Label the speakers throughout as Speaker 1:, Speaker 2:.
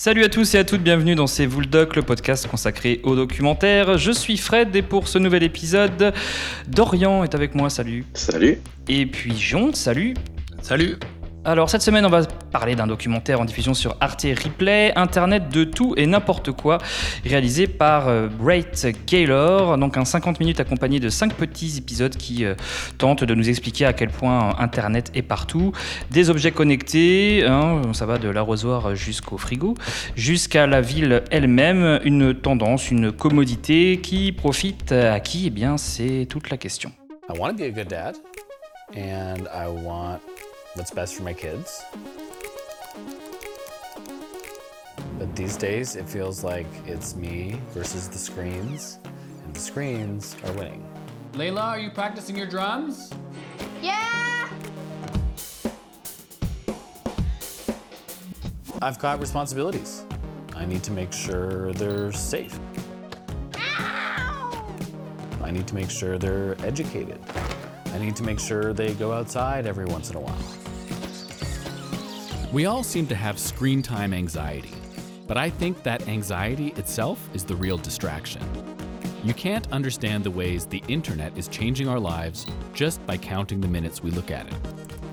Speaker 1: Salut à tous et à toutes, bienvenue dans C'est vous le doc, le podcast consacré au documentaire. Je suis Fred et pour ce nouvel épisode, Dorian est avec moi, salut.
Speaker 2: Salut.
Speaker 1: Et puis Jon, salut.
Speaker 3: Salut.
Speaker 1: Alors cette semaine, on va parler d'un documentaire en diffusion sur Arte Replay, Internet de tout et n'importe quoi, réalisé par euh, Bright Gaylor. Donc un 50 minutes accompagné de 5 petits épisodes qui euh, tentent de nous expliquer à quel point Internet est partout. Des objets connectés, hein, ça va de l'arrosoir jusqu'au frigo, jusqu'à la ville elle-même, une tendance, une commodité qui profite à qui? Eh bien c'est toute la question.
Speaker 3: What's best for my kids. But these days, it feels like it's me versus the screens, and the screens are winning.
Speaker 4: Layla, are you practicing your drums?
Speaker 5: Yeah!
Speaker 3: I've got responsibilities. I need to make sure they're safe. I need to make sure they're educated. I need to make sure they go outside every once in a while.
Speaker 6: We all seem to have screen time anxiety, but I think that anxiety itself is the real distraction. You can't understand the ways the internet is changing our lives just by counting the minutes we look at it.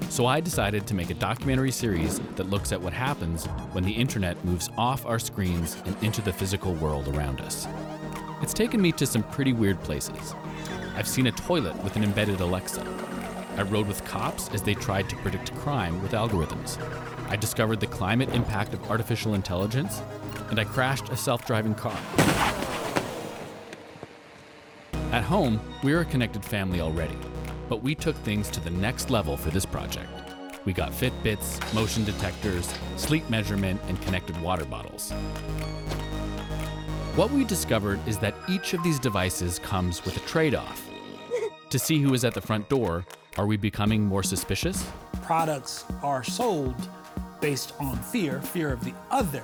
Speaker 6: So I decided to make a documentary series that looks at what happens when the internet moves off our screens and into the physical world around us. It's taken me to some pretty weird places. I've seen a toilet with an embedded Alexa. I rode with cops as they tried to predict crime with algorithms. I discovered the climate impact of artificial intelligence, and I crashed a self driving car. At home, we're a connected family already, but we took things to the next level for this project. We got Fitbits, motion detectors, sleep measurement, and connected water bottles. What we discovered is that each of these devices comes with a trade off. to see who is at the front door, are we becoming more suspicious?
Speaker 7: products are sold based on fear, fear of the other.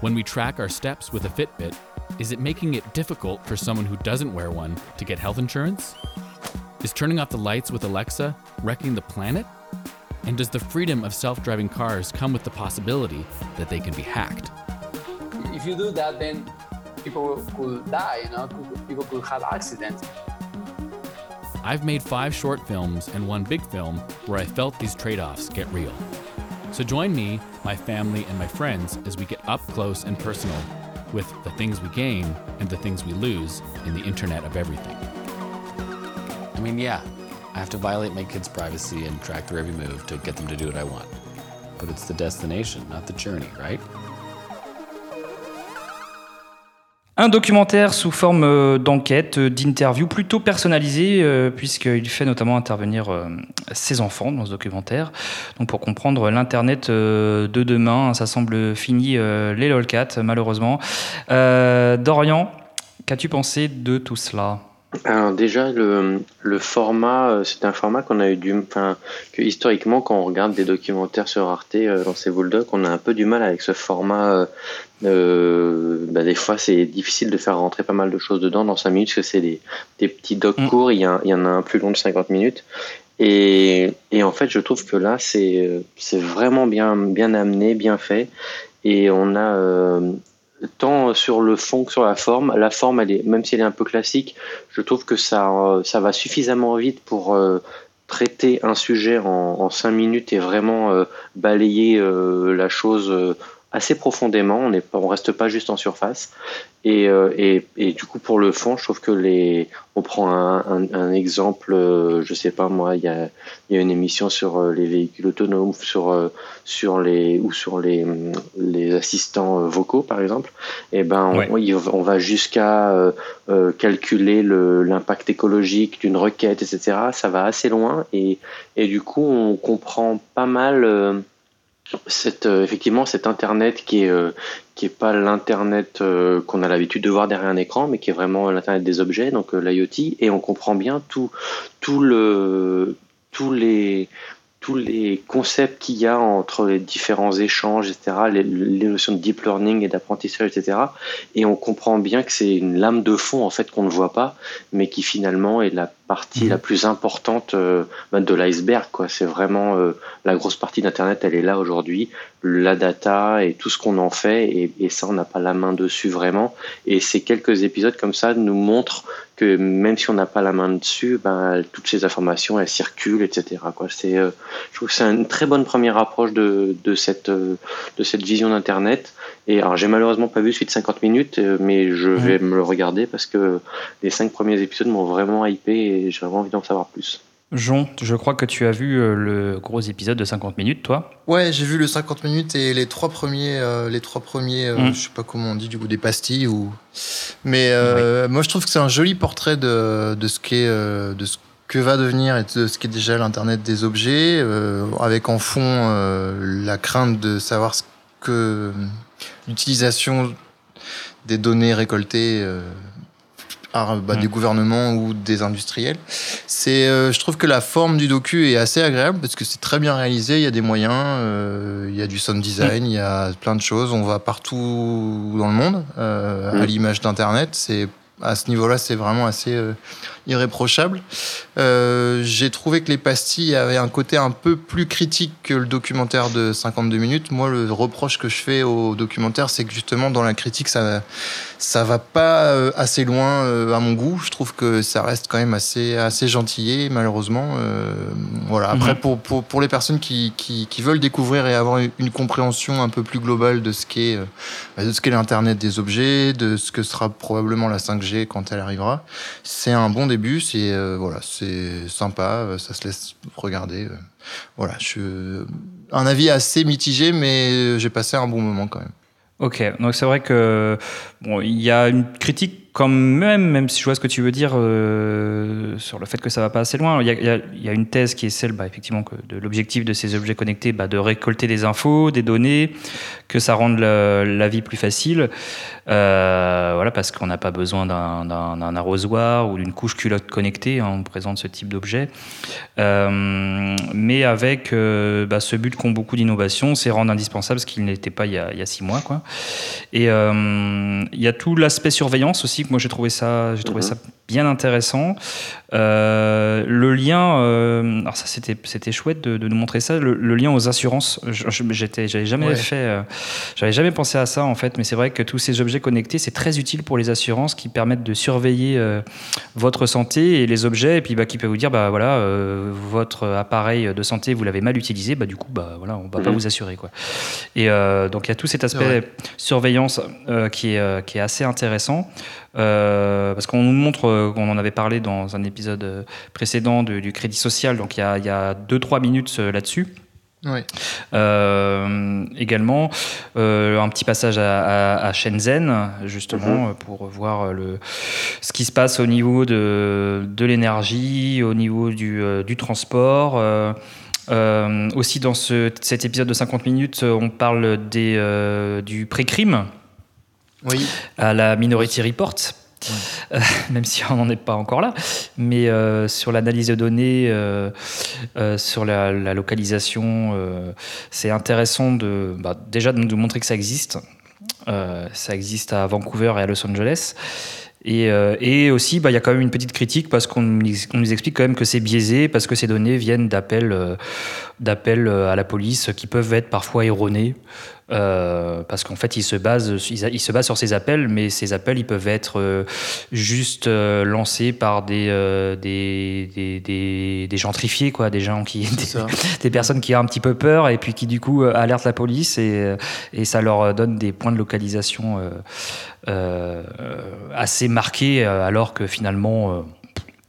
Speaker 6: When we track our steps with a Fitbit, is it making it difficult for someone who doesn't wear one to get health insurance? Is turning off the lights with Alexa wrecking the planet? And does the freedom of self driving cars come with the possibility that they can be hacked?
Speaker 4: If you do that, then people could die, you know, people could have accidents.
Speaker 6: I've made five short films and one big film where I felt these trade offs get real. So join me, my family, and my friends as we get up close and personal with the things we gain and the things we lose in the Internet of Everything.
Speaker 3: I mean, yeah, I have to violate my kids' privacy and track their every move to get them to do what I want. But it's the destination, not the journey, right?
Speaker 1: Un documentaire sous forme euh, d'enquête, euh, d'interview, plutôt personnalisé, euh, puisqu'il fait notamment intervenir ses enfants dans ce documentaire. Donc pour comprendre l'Internet de demain, ça semble fini les lolcats, malheureusement. Dorian, qu'as-tu pensé de tout cela?
Speaker 2: Alors déjà le, le format, euh, c'est un format qu'on a eu du, enfin que historiquement quand on regarde des documentaires sur Arte euh, dans ces Doc, on a un peu du mal avec ce format. euh, euh, bah, des fois c'est difficile de faire rentrer pas mal de choses dedans dans 5 minutes parce que c'est des, des petits docs
Speaker 1: Mm.
Speaker 2: courts. Il y, a, il y en a un plus long de 50 minutes. Et, et en fait, je trouve que là, c'est c'est vraiment bien, bien amené, bien fait. Et on a tant sur le fond que sur la forme. La forme, elle est, même si elle est un peu classique, je trouve que ça, euh, ça va suffisamment vite pour euh, traiter un sujet en, cinq minutes et vraiment euh, balayer la chose assez profondément. On ne on reste pas juste en surface. Et, euh, et, et du coup, pour le fond, je trouve que les, on prend un, un, un exemple, euh, je sais pas moi, il y a, y a une émission sur euh, les véhicules autonomes, sur, euh, sur les, ou sur les, hum, les assistants vocaux, par exemple. Et ben, on,
Speaker 1: Ouais.
Speaker 2: on y- on va jusqu'à calculer le- l'impact écologique d'une requête, etc. Ça va assez loin et, et du coup, on comprend pas mal cette, euh, effectivement cet Internet qui est, euh, qui est pas l'Internet euh, qu'on a l'habitude de voir derrière un écran, mais qui est vraiment l'Internet des objets, donc l'IoT, et on comprend bien tout, tout le, tous les tous les concepts qu'il y a entre les différents échanges, etc., les, les notions de deep learning et d'apprentissage, etc. Et on comprend bien que c'est une lame de fond en fait qu'on ne voit pas, mais qui finalement est la partie la plus importante euh, bah, de l'iceberg. Quoi, c'est vraiment euh, la grosse partie d'Internet, elle est là aujourd'hui, la data et tout ce qu'on en fait, et, et ça on n'a pas la main dessus vraiment. Et ces quelques épisodes comme ça nous montrent que même si on n'a pas la main dessus, ben, toutes ces informations elles circulent, etc. Quoi. C'est, euh, je trouve que c'est une très bonne première approche de, de cette euh, de cette vision d'internet. Et alors j'ai malheureusement pas vu celui de 50 minutes, euh, mais je vais me le regarder parce que les cinq premiers épisodes m'ont vraiment hypé et j'ai vraiment envie d'en savoir plus.
Speaker 1: Jon, je crois que tu as vu euh, le gros épisode de 50 minutes, toi.
Speaker 5: Ouais, j'ai vu le 50 minutes et les trois premiers, euh, les trois premiers, euh,
Speaker 1: Mm.
Speaker 5: je sais pas comment on dit du coup des pastilles ou. Mais euh, moi, je trouve que c'est un joli portrait de, de ce qu'est, de ce que va devenir et de ce qu'est déjà l'internet des objets, avec en fond la crainte de savoir ce que l'utilisation des données récoltées. Bah,
Speaker 1: Mm.
Speaker 5: des gouvernements ou des industriels. C'est, euh, je trouve que la forme du docu est assez agréable parce que c'est très bien réalisé. Il y a des moyens, euh, il y a du sound design, il y a plein de choses. On va partout dans le monde euh, à
Speaker 2: Mm.
Speaker 5: l'image d'Internet. C'est à ce niveau-là, c'est vraiment assez euh, irréprochable. Euh, J'ai trouvé que les pastilles avaient un côté un peu plus critique que le documentaire de 52 minutes. Moi, le reproche que je fais au documentaire, c'est que justement dans la critique, ça ça va pas euh, assez loin euh, à mon goût. Je trouve que ça reste quand même assez assez gentillé, malheureusement. Voilà. Après,
Speaker 1: Mhm.
Speaker 5: pour, pour pour les personnes qui, qui qui veulent découvrir et avoir une compréhension un peu plus globale de ce qu'est de ce qu'est l'internet des objets, de ce que sera probablement la 5G quand elle arrivera, c'est un bon début. C'est euh, voilà, c'est sympa. euh, Ça se laisse regarder. euh. Voilà. Je un avis assez mitigé, mais j'ai passé un bon moment quand même.
Speaker 1: Ok, donc c'est vrai que bon, il y a une critique quand même, même si je vois ce que tu veux dire euh, sur le fait que ça va pas assez loin. Il y a, une thèse qui est celle, bah, effectivement, que de l'objectif de ces objets connectés, bah, de récolter des infos, des données, que ça rende la, vie plus facile. Euh, voilà, parce qu'on n'a pas besoin d'un- arrosoir ou d'une couche culotte connectée. hein, on présente ce type d'objet. Euh, mais avec bah, ce but qu'ont beaucoup d'innovations, c'est rendre indispensable ce qu'il n'était pas il y, a, il y a six mois. Quoi. Et il y a tout l'aspect surveillance aussi, moi j'ai trouvé ça, j'ai trouvé
Speaker 2: Mhm.
Speaker 1: ça bien intéressant. Euh, le lien, euh, alors ça c'était, c'était chouette de, de nous montrer ça, le, le lien aux assurances. J'étais, j'avais jamais
Speaker 5: Ouais.
Speaker 1: fait, euh, j'avais jamais pensé à ça en fait, mais c'est vrai que tous ces objets connectés, c'est très utile pour les assurances qui permettent de surveiller euh, votre santé et les objets, et puis bah, qui peuvent vous dire, bah voilà, votre appareil de santé, vous l'avez mal utilisé, bah du coup, bah voilà, on va pas
Speaker 2: Mhm.
Speaker 1: vous assurer quoi. Et donc il y a tout cet aspect surveillance qui, est, qui est assez intéressant. Euh, parce qu'on nous montre, euh, on en avait parlé dans un épisode euh, précédent de- du crédit social, donc il y a, il y a 2-3 minutes là-dessus. Euh, également, euh, un petit passage à, à- à Shenzhen, justement, euh, pour voir le, ce qui se passe au niveau de, de l'énergie, au niveau du, du transport. Euh, aussi, dans ce- cet épisode de 50 minutes, on parle des, du pré-crime
Speaker 5: Oui.
Speaker 1: à la Minority Report. Euh, même si on n'en est pas encore là, mais euh, sur l'analyse de données, euh, sur la, localisation, c'est intéressant de bah, déjà de nous montrer que ça existe. Ça existe à Vancouver et à Los Angeles. Et, aussi, bah, il y a quand même une petite critique parce qu'on nous, explique quand même que c'est biaisé, parce que ces données viennent d'appels à la police qui peuvent être parfois erronés. Euh, parce qu'en fait, ils se, basent, ils, ils se basent sur ces appels, mais ces appels, ils peuvent être euh, juste euh, lancés par des, des, des, des, des gentrifiés, quoi, des gens qui, des, personnes qui ont un petit peu peur et puis qui du coup alertent la police et, et ça leur donne des points de localisation assez marqués alors que finalement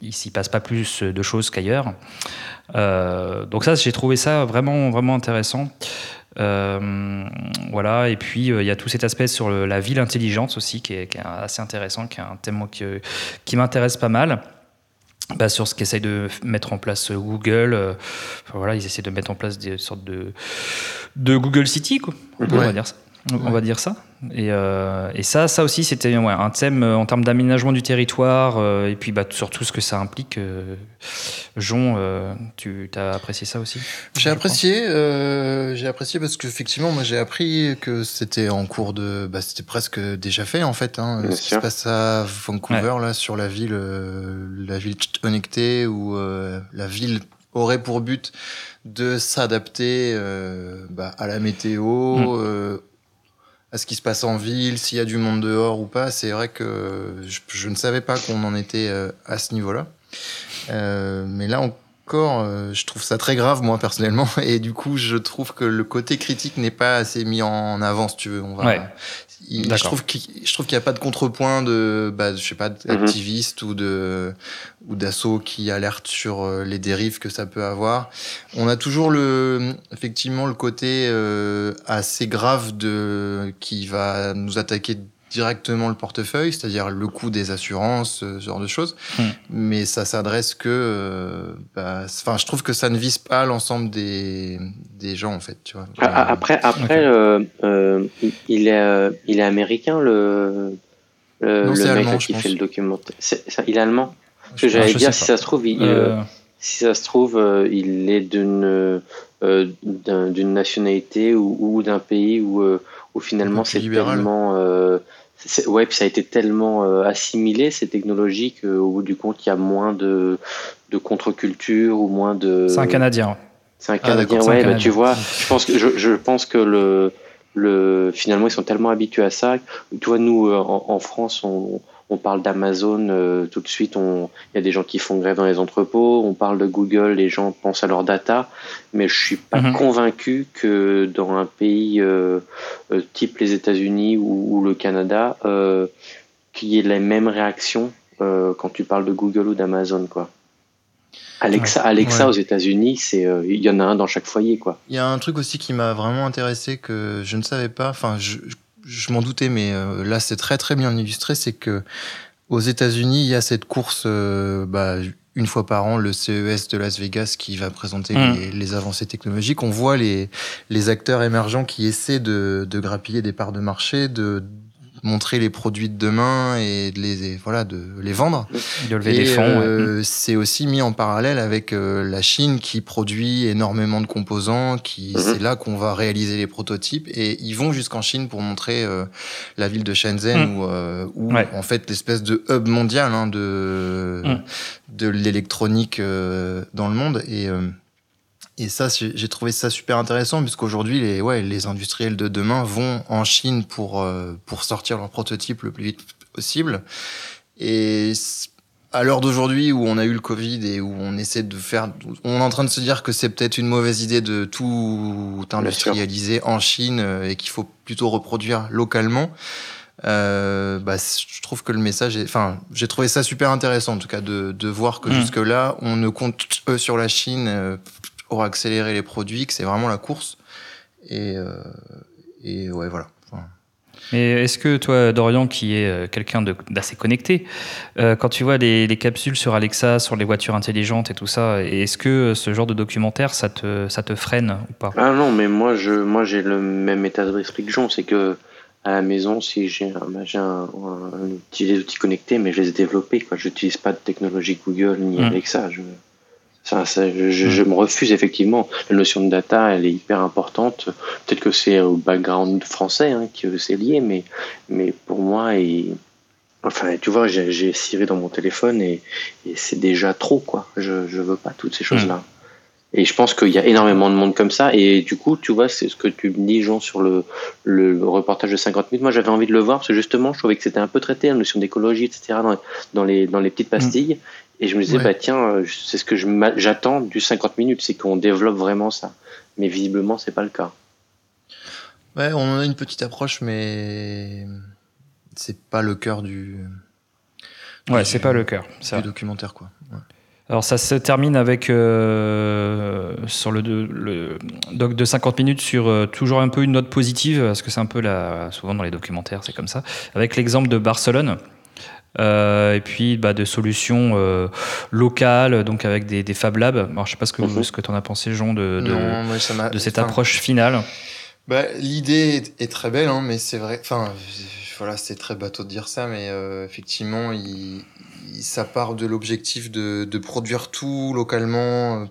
Speaker 1: il s'y passe pas plus de choses qu'ailleurs. Donc ça, j'ai trouvé ça vraiment vraiment intéressant. Euh, voilà, et puis euh, il y a tout cet aspect sur le- la ville intelligente aussi qui est, qui est assez intéressant, qui est un thème qui, qui m'intéresse pas mal. Bah, sur ce qu'essaye de mettre en place euh, Google. euh, enfin, voilà, ils essaient de mettre en place des sortes de, de Google City, quoi. On
Speaker 5: Ouais.
Speaker 1: va dire ça. On va dire ça. Et, euh, et ça, ça aussi, c'était ouais, un thème euh, en termes d'aménagement du territoire euh, et puis bah, surtout ce que ça implique. Euh, Jon, euh, tu as apprécié ça aussi?
Speaker 5: J'ai apprécié, euh, j'ai apprécié parce qu'effectivement, moi j'ai appris que c'était en cours de, bah, c'était presque déjà fait en fait. Hein, ce qui se passe à Vancouver là sur la ville, euh, la ville connectée où euh, la ville aurait pour but de s'adapter euh, bah, à la météo,
Speaker 1: Mm.
Speaker 5: euh, ce qui se passe en ville, s'il y a du monde dehors ou pas. C'est vrai que je, ne savais pas qu'on en était euh, à ce niveau-là. Euh, mais là encore, euh, je trouve ça très grave, moi, personnellement. Et du coup, je trouve que le côté critique n'est pas assez mis en avant, si tu veux. On va,
Speaker 1: Ouais.
Speaker 5: il- je trouve qu'il je trouve qu'il n'y a pas de contrepoint de, bah, je sais pas, d'activistes ou de ou d'assauts qui alertent sur euh, les dérives que ça peut avoir. On a toujours le, effectivement, le côté euh, assez grave de qui va nous attaquer directement le portefeuille, c'est-à-dire le coût des assurances, ce genre de choses.
Speaker 1: Hmm.
Speaker 5: Mais ça s'adresse que, euh, bah, enfin, je trouve que ça ne vise pas l'ensemble des des gens en fait, tu vois.
Speaker 2: Ah, ah, Après, après euh, euh, il- est, euh, il est américain, le, le,
Speaker 5: Non,
Speaker 2: le
Speaker 5: c'est
Speaker 2: mec
Speaker 5: allemand,
Speaker 2: qui
Speaker 5: pense.
Speaker 2: fait le documentaire. Il est allemand? Parce que
Speaker 5: Je-
Speaker 2: j'allais dire, si ça se trouve, il,
Speaker 1: Euh,
Speaker 2: si ça se trouve, euh, il est d'une euh, d'un- d'une nationalité ou, ou d'un pays où, euh, où finalement c'est tellement. euh, ouais, puis ça a été tellement euh, assimilé ces technologies qu'au bout du compte, il y a moins de, de contre-culture ou moins de.
Speaker 1: C'est un Canadien.
Speaker 2: C'est un
Speaker 5: Ah,
Speaker 2: Canadien,
Speaker 1: d'accord, c'est un
Speaker 2: ouais, bah,
Speaker 1: Canadien.
Speaker 2: tu vois, je pense que, je, je pense que le, le, finalement, ils sont tellement habitués à ça. Tu vois, nous, euh, en, en France, on, on parle d'Amazon, euh, tout de suite, il y a des gens qui font grève dans les entrepôts, on parle de Google, les gens pensent à leur data, mais je suis pas
Speaker 1: Mhm.
Speaker 2: convaincu que dans un pays euh, euh, type les États-Unis ou, ou le Canada, euh, qu'il y ait les mêmes réactions quand tu parles de Google ou d'Amazon, quoi. Alexa, Alexa
Speaker 5: Ouais.
Speaker 2: aux États-Unis, c'est euh, il y en a un dans chaque foyer, quoi.
Speaker 5: Il y a un truc aussi qui m'a vraiment intéressé que je ne savais pas. Enfin, je, je- m'en doutais, mais euh, là, c'est très très bien illustré. C'est que aux États-Unis, il y a cette course, euh, bah, une fois par an, le CES de Las Vegas qui va présenter
Speaker 1: Mm.
Speaker 5: les, les avancées technologiques. On voit les, les acteurs émergents qui essaient de, de grappiller des parts de marché, de montrer les produits de demain et de les, et voilà, de les vendre.
Speaker 1: De lever
Speaker 5: Et
Speaker 1: des fonds. ouais.
Speaker 5: euh, c'est aussi mis en parallèle avec euh, la Chine qui produit énormément de composants, qui
Speaker 2: Mhm.
Speaker 5: c'est là qu'on va réaliser les prototypes et ils vont jusqu'en Chine pour montrer euh, la ville de Shenzhen
Speaker 1: Mhm.
Speaker 5: où, euh, où,
Speaker 1: Ouais.
Speaker 5: en fait l'espèce de hub mondial hein, de
Speaker 1: Mhm.
Speaker 5: de l'électronique euh, dans le monde et euh, et ça, j'ai trouvé ça super intéressant puisqu'aujourd'hui, les, ouais, les industriels de demain vont en Chine pour, euh, pour sortir leurs prototypes le plus vite possible. Et à l'heure d'aujourd'hui où on a eu le Covid et où on essaie de faire, on est en train de se dire que c'est peut-être une mauvaise idée de tout industrialiser en Chine euh, et qu'il faut plutôt reproduire localement. Euh, bah, je trouve que le message est, enfin, j'ai trouvé ça super intéressant en tout cas de, de voir que
Speaker 1: Mm.
Speaker 5: jusque là, on ne compte que sur la Chine euh, pour accélérer les produits, que c'est vraiment la course. Et, euh, et ouais, voilà.
Speaker 1: Mais est-ce que toi, Dorian, qui est euh, quelqu'un d'assez connecté, euh, quand tu vois les, les capsules sur Alexa, sur les voitures intelligentes et tout ça, est-ce que euh, ce genre de documentaire, ça te, ça te freine ou pas?
Speaker 2: Ah non, mais moi, je, moi, j'ai le même état d'esprit que Jean, c'est que à la maison, si j'ai un, bah, j'ai un, un outil- des outils connectés, mais je les ai développés, quoi. J'utilise pas de technologie Google ni
Speaker 1: Mm.
Speaker 2: Alexa. Je, ça, ça, je, me refuse effectivement. La notion de data, elle est hyper importante. Peut-être que c'est au background français hein, que c'est lié, mais, mais pour moi, et, enfin, tu vois, j'ai j'ai Siri dans mon téléphone et, et c'est déjà trop, quoi. Je, je veux pas toutes ces choses-là. Et je pense qu'il y a énormément de monde comme ça. Et du coup, tu vois, c'est ce que tu me dis, Jean, sur le, le reportage de 50 minutes. Moi, j'avais envie de le voir parce que justement, je trouvais que c'était un peu traité, la notion d'écologie, etc., dans, dans, les, dans les petites pastilles. Et je me disais,
Speaker 5: Ouais.
Speaker 2: bah tiens, euh, c'est ce que j'attends du 50 minutes, c'est qu'on développe vraiment ça. Mais visiblement, c'est pas le cas.
Speaker 5: ouais, on en a une petite approche, mais c'est pas le cœur du,
Speaker 1: Ouais, c'est pas le cœur. c'est
Speaker 5: du documentaire, quoi. Ouais.
Speaker 1: Alors ça se termine avec euh, sur le, le doc de 50 minutes sur euh, toujours un peu une note positive parce que c'est un peu la souvent dans les documentaires c'est comme ça avec l'exemple de Barcelone euh, et puis bah, de solutions euh, locales donc avec des, des Fab Labs. Alors je sais pas ce que
Speaker 2: Mhm.
Speaker 1: ce que t'en as pensé Jean de, de,
Speaker 5: Non,
Speaker 1: de cette approche finale.
Speaker 5: Bah, L'idée est, est très belle, hein, mais c'est vrai. Enfin, voilà, c'est très bateau de dire ça, mais euh, effectivement, il, il- ça part de l'objectif de, de produire tout localement, euh,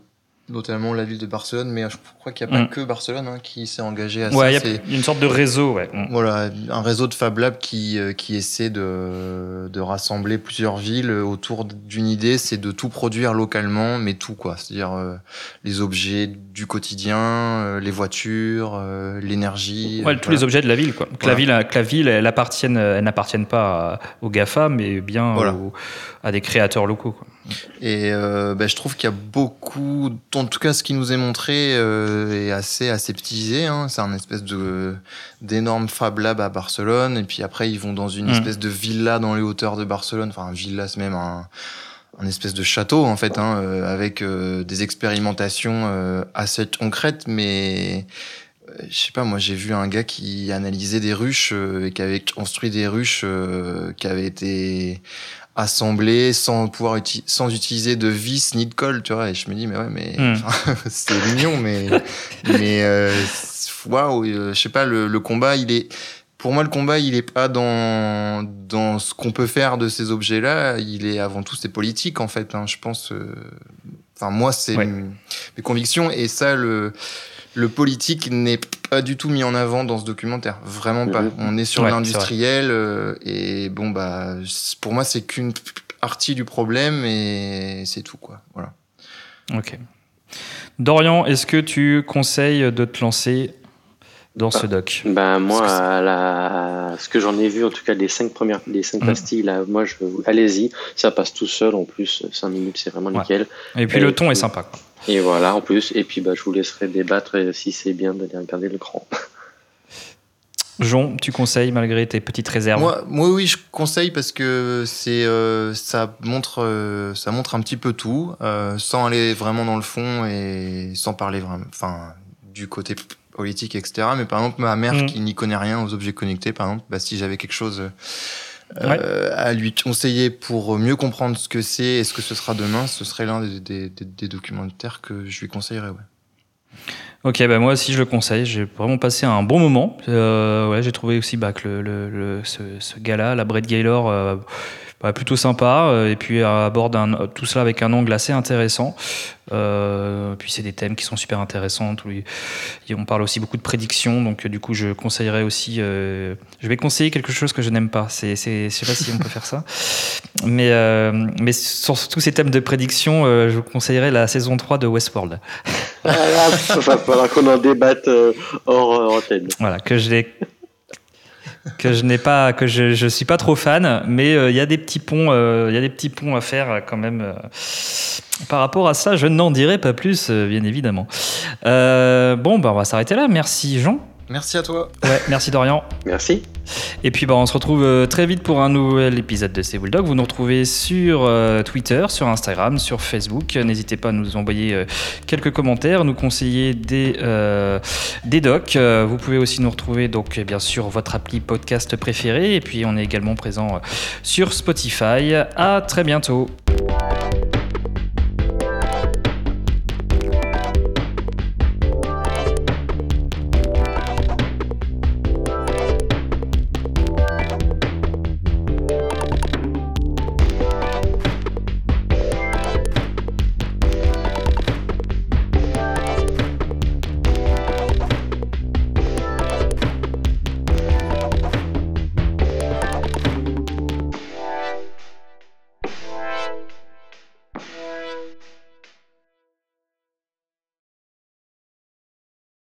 Speaker 5: notamment la ville de Barcelone, mais je crois qu'il n'y a pas
Speaker 1: Mm.
Speaker 5: que Barcelone hein, qui s'est engagé à
Speaker 1: Ouais,
Speaker 5: ça.
Speaker 1: il y a une sorte de réseau, ouais. Mm.
Speaker 5: Voilà, un réseau de Fab Labs qui, euh, qui essaie de, de rassembler plusieurs villes autour d'une idée, c'est de tout produire localement, mais tout quoi. C'est-à-dire euh, les objets du quotidien, euh, les voitures, euh, l'énergie.
Speaker 1: Ouais, tous
Speaker 5: voilà.
Speaker 1: les objets de la ville, quoi. Que la ville, que la ville, elle appartienne, elle n'appartienne pas aux GAFA, mais bien
Speaker 5: Voilà.
Speaker 1: aux- à des créateurs locaux. Quoi.
Speaker 5: Et bah, je trouve qu'il y a beaucoup, en tout cas ce qui nous est montré euh, est assez aseptisé. Hein. C'est un espèce de d'énorme Fab Lab à Barcelone, et puis après ils vont dans une
Speaker 1: Mm.
Speaker 5: espèce de villa dans les hauteurs de Barcelone. Enfin, villa c'est même un, un espèce de château en fait, hein, euh, avec euh, des expérimentations assez concrètes, mais je sais pas, moi j'ai vu un gars qui analysait des ruches euh, et qui avait construit des ruches euh, qui avaient été assemblées sans pouvoir uti- sans utiliser de vis ni de colle, tu vois. Et je me dis mais ouais mais enfin, c'est mignon, mais mais euh, waouh, euh, je sais pas le, le combat il est pour moi, le combat, il est pas dans, dans ce qu'on peut faire de ces objets-là. Il est avant tout, c'est politique, en fait. hein. Je pense. euh, Enfin, moi, c'est
Speaker 1: Ouais.
Speaker 5: mes convictions. Et ça, le, le politique n'est pas du tout mis en avant dans ce documentaire. Vraiment pas. On est sur
Speaker 1: Ouais,
Speaker 5: l'industriel. euh, et bon, bah, pour moi, c'est qu'une partie du problème. Et c'est tout, quoi. Voilà.
Speaker 1: Ok. Dorian, est-ce que tu conseilles de te lancer dans ce doc
Speaker 2: Ben moi,
Speaker 1: que
Speaker 2: la... ce que j'en ai vu, en tout cas les cinq premières, les cinq
Speaker 1: Mm.
Speaker 2: pastilles, là, moi, je... allez-y, ça passe tout seul. En plus, cinq minutes, c'est vraiment
Speaker 1: Ouais.
Speaker 2: nickel.
Speaker 1: Et puis le ton est sympa. quoi.
Speaker 2: Et voilà, en plus, et puis bah, je vous laisserai débattre euh, si c'est bien d'aller regarder l'écran.
Speaker 1: Jon, tu conseilles malgré tes petites réserves
Speaker 5: Moi, moi, oui, je conseille parce que c'est, euh, ça montre, euh, ça montre un petit peu tout, euh, sans aller vraiment dans le fond et sans parler vraiment, enfin, du côté politique, etc. Mais par exemple, ma mère
Speaker 1: Mhm.
Speaker 5: qui n'y connaît rien aux objets connectés, par exemple, bah, si j'avais quelque chose euh, à lui conseiller pour mieux comprendre ce que c'est et ce que ce sera demain, ce serait l'un des, des, des- des documentaires que je lui conseillerais. Ouais.
Speaker 1: Ok, bah moi aussi je le conseille. J'ai vraiment passé un bon moment. Euh, ouais, j'ai trouvé aussi bah, que le, le- le- ce, ce gars-là, la Brett Gaylor, euh, bah, plutôt sympa. euh, et puis euh, aborde un- tout cela avec un angle assez intéressant. Euh, puis c'est des thèmes qui sont super intéressants. Et on parle aussi beaucoup de prédictions. Donc euh, du coup, je conseillerais aussi. euh, je vais conseiller quelque chose que je n'aime pas. C'est, c'est, je sais pas si on peut faire ça. Mais, euh, mais sur tous ces thèmes de prédiction, euh, je vous conseillerais la saison 3 de Westworld.
Speaker 2: Il va falloir qu'on en débatte euh, hors euh, antenne.
Speaker 1: Voilà, que je n'ai que je n'ai pas que je, je suis pas trop fan, mais euh, il y a des petits ponts, euh, il y a des petits ponts à faire euh, quand même. euh. Par rapport à ça, je n'en dirai pas plus, euh, bien évidemment. Euh, bon, bah on va s'arrêter là. Merci Jean.
Speaker 5: Merci à toi.
Speaker 1: Ouais, merci Dorian.
Speaker 2: Merci.
Speaker 1: Et puis bah, on se retrouve euh, très vite pour un nouvel épisode de C'est Bulldog. Vous nous retrouvez sur euh, Twitter, sur Instagram, sur Facebook. N'hésitez pas à nous envoyer euh, quelques commentaires, nous conseiller des, euh, des docs. Euh, vous pouvez aussi nous retrouver donc eh bien sûr votre appli podcast préféré. Et puis on est également présent euh, sur Spotify. À très bientôt.